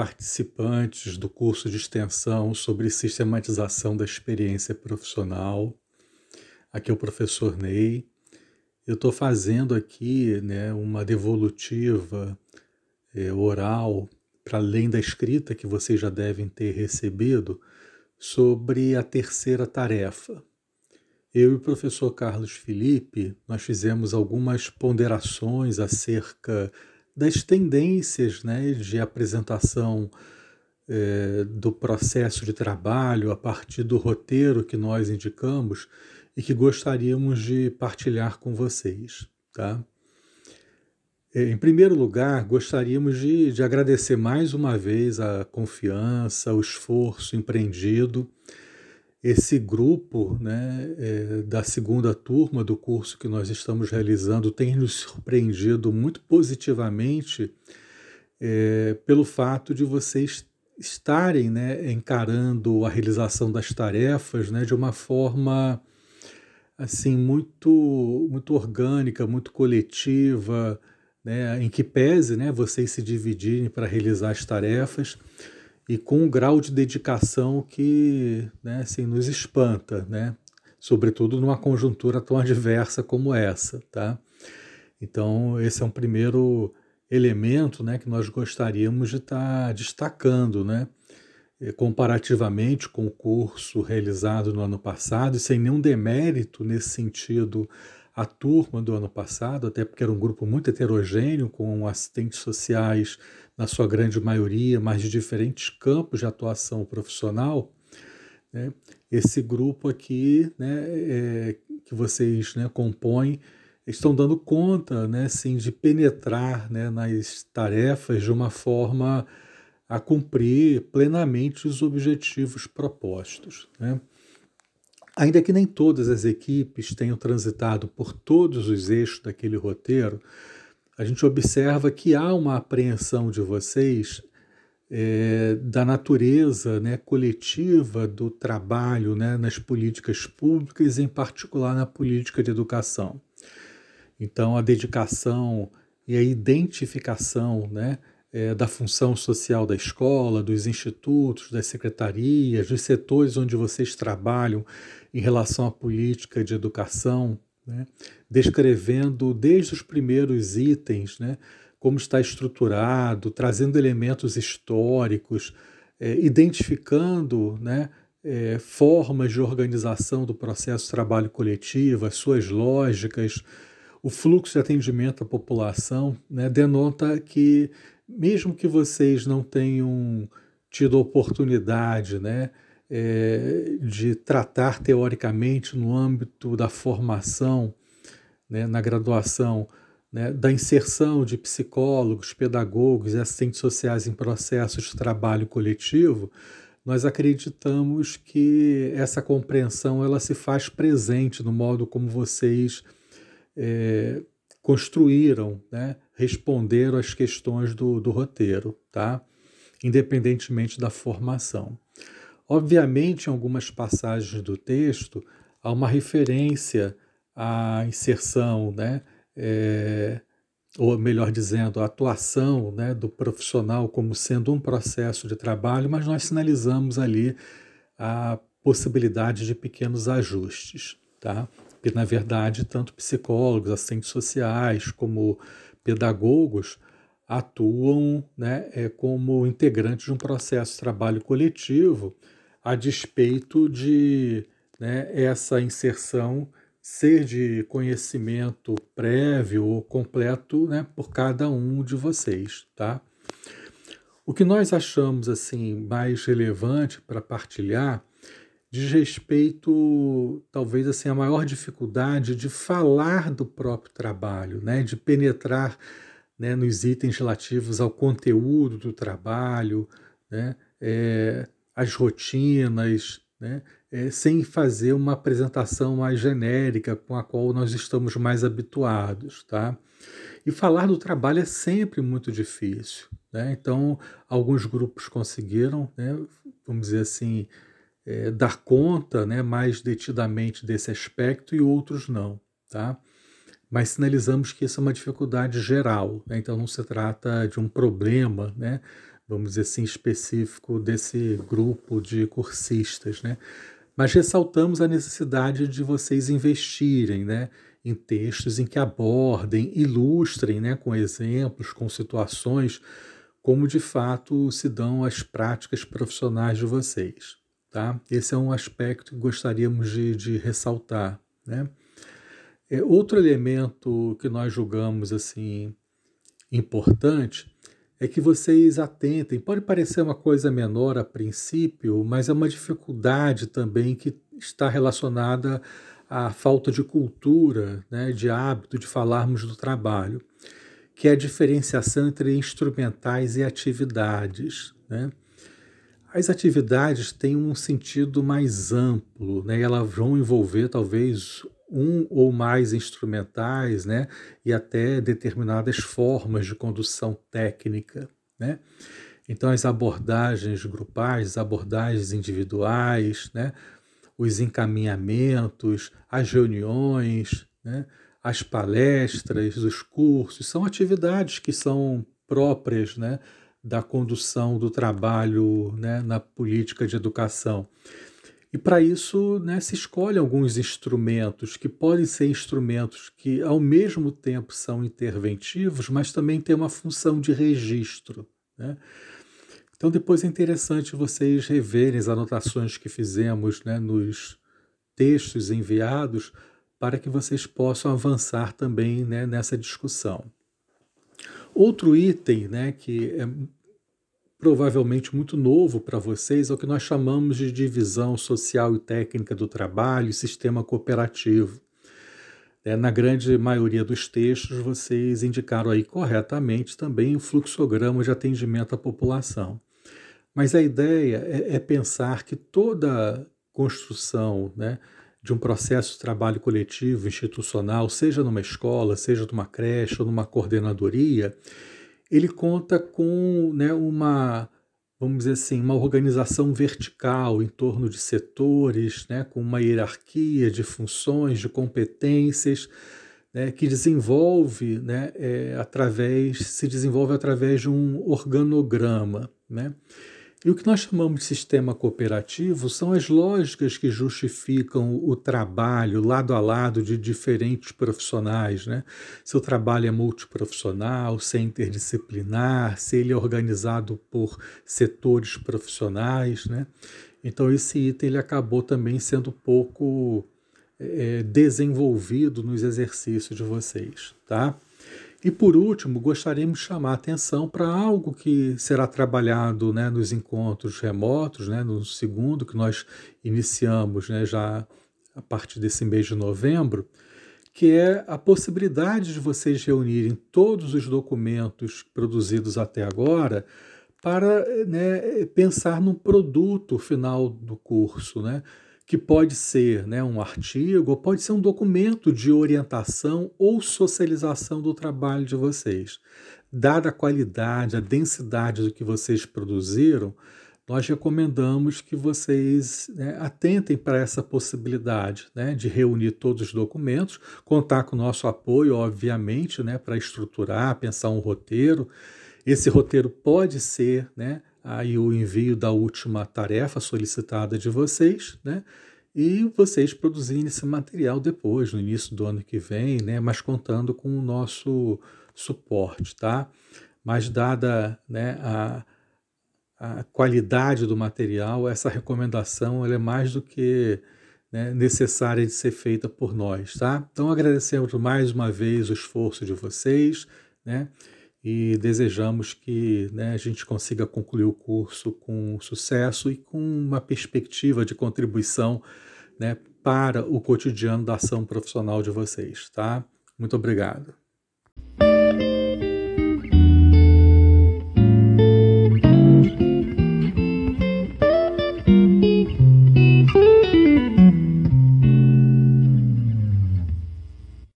Participantes do curso de extensão sobre sistematização da experiência profissional. Aqui é o professor Ney. Eu estou fazendo aqui né, uma devolutiva é, oral, para além da escrita que vocês já devem ter recebido, sobre a terceira tarefa. Eu e o professor Carlos Felipe, nós fizemos algumas ponderações acerca das tendências né, de apresentação é, do processo de trabalho a partir do roteiro que nós indicamos e que gostaríamos de partilhar com vocês. Tá? É, em primeiro lugar, gostaríamos de, de agradecer mais uma vez a confiança, o esforço empreendido esse grupo né, é, da segunda turma do curso que nós estamos realizando tem nos surpreendido muito positivamente é, pelo fato de vocês estarem né, encarando a realização das tarefas né, de uma forma assim muito muito orgânica, muito coletiva, né, em que pese né, vocês se dividirem para realizar as tarefas e com um grau de dedicação que né, assim, nos espanta, né? sobretudo numa conjuntura tão adversa como essa. Tá? Então, esse é um primeiro elemento né, que nós gostaríamos de estar tá destacando, né? comparativamente com o curso realizado no ano passado, e sem nenhum demérito nesse sentido a turma do ano passado, até porque era um grupo muito heterogêneo, com assistentes sociais na sua grande maioria, mas de diferentes campos de atuação profissional, né, esse grupo aqui né, é, que vocês né, compõem estão dando conta né, assim, de penetrar né, nas tarefas de uma forma a cumprir plenamente os objetivos propostos. Né? Ainda que nem todas as equipes tenham transitado por todos os eixos daquele roteiro, a gente observa que há uma apreensão de vocês é, da natureza né, coletiva do trabalho né, nas políticas públicas, em particular na política de educação. Então, a dedicação e a identificação né, é, da função social da escola, dos institutos, das secretarias, dos setores onde vocês trabalham em relação à política de educação, né, descrevendo desde os primeiros itens né, como está estruturado, trazendo elementos históricos, é, identificando né, é, formas de organização do processo de trabalho coletivo, as suas lógicas, o fluxo de atendimento à população, né, denota que, mesmo que vocês não tenham tido oportunidade né, é, de tratar teoricamente no âmbito da formação, né, na graduação, né, da inserção de psicólogos, pedagogos e assistentes sociais em processos de trabalho coletivo, nós acreditamos que essa compreensão ela se faz presente no modo como vocês é, construíram, né, responderam às questões do, do roteiro, tá? independentemente da formação. Obviamente, em algumas passagens do texto, há uma referência à inserção, né? É, ou melhor dizendo, a atuação né, do profissional como sendo um processo de trabalho, mas nós sinalizamos ali a possibilidade de pequenos ajustes, tá? Porque, na verdade, tanto psicólogos, assistentes sociais, como pedagogos atuam né, é, como integrantes de um processo de trabalho coletivo a despeito de né, essa inserção ser de conhecimento prévio ou completo né, por cada um de vocês, tá? O que nós achamos assim mais relevante para partilhar diz respeito, talvez assim, a maior dificuldade de falar do próprio trabalho, né, de penetrar né, nos itens relativos ao conteúdo do trabalho, né, é, as rotinas, né? É, sem fazer uma apresentação mais genérica com a qual nós estamos mais habituados. Tá? E falar do trabalho é sempre muito difícil. Né? Então, alguns grupos conseguiram, né, vamos dizer assim, é, dar conta né, mais detidamente desse aspecto e outros não. Tá? Mas sinalizamos que isso é uma dificuldade geral, né? então não se trata de um problema né, vamos dizer assim, específico desse grupo de cursistas, né? Mas ressaltamos a necessidade de vocês investirem, né? Em textos em que abordem, ilustrem, né? Com exemplos, com situações, como de fato se dão as práticas profissionais de vocês, tá? Esse é um aspecto que gostaríamos de, de ressaltar, né? É, outro elemento que nós julgamos assim importante é que vocês atentem. Pode parecer uma coisa menor a princípio, mas é uma dificuldade também que está relacionada à falta de cultura, né, de hábito de falarmos do trabalho, que é a diferenciação entre instrumentais e atividades. Né? As atividades têm um sentido mais amplo, né? elas vão envolver talvez um ou mais instrumentais, né, e até determinadas formas de condução técnica, né? Então as abordagens grupais, as abordagens individuais, né, os encaminhamentos, as reuniões, né, as palestras, os cursos, são atividades que são próprias, né, da condução do trabalho, né, na política de educação. E para isso né, se escolhe alguns instrumentos que podem ser instrumentos que, ao mesmo tempo, são interventivos, mas também têm uma função de registro. Né? Então, depois é interessante vocês reverem as anotações que fizemos né, nos textos enviados para que vocês possam avançar também né, nessa discussão. Outro item né, que é provavelmente muito novo para vocês é o que nós chamamos de divisão social e técnica do trabalho sistema cooperativo. É, na grande maioria dos textos, vocês indicaram aí corretamente também o fluxograma de atendimento à população. Mas a ideia é, é pensar que toda construção né, de um processo de trabalho coletivo, institucional, seja numa escola, seja numa creche ou numa coordenadoria, ele conta com né, uma, vamos dizer assim, uma organização vertical em torno de setores, né, com uma hierarquia de funções, de competências, né, que desenvolve né, é, através, se desenvolve através de um organograma. Né? E o que nós chamamos de sistema cooperativo são as lógicas que justificam o trabalho lado a lado de diferentes profissionais. Né? Se o trabalho é multiprofissional, se é interdisciplinar, se ele é organizado por setores profissionais. Né? Então, esse item ele acabou também sendo pouco é, desenvolvido nos exercícios de vocês. Tá? E por último, gostaríamos de chamar a atenção para algo que será trabalhado né, nos encontros remotos, né, no segundo que nós iniciamos né, já a partir desse mês de novembro, que é a possibilidade de vocês reunirem todos os documentos produzidos até agora para né, pensar num produto final do curso, né? Que pode ser né, um artigo, ou pode ser um documento de orientação ou socialização do trabalho de vocês. Dada a qualidade, a densidade do que vocês produziram, nós recomendamos que vocês né, atentem para essa possibilidade né, de reunir todos os documentos, contar com o nosso apoio, obviamente, né, para estruturar, pensar um roteiro. Esse roteiro pode ser né, aí o envio da última tarefa solicitada de vocês, né? E vocês produzirem esse material depois, no início do ano que vem, né? Mas contando com o nosso suporte, tá? Mas dada né, a, a qualidade do material, essa recomendação ela é mais do que né, necessária de ser feita por nós, tá? Então agradecemos mais uma vez o esforço de vocês, né? E desejamos que né, a gente consiga concluir o curso com sucesso e com uma perspectiva de contribuição né, para o cotidiano da ação profissional de vocês. Tá? Muito obrigado.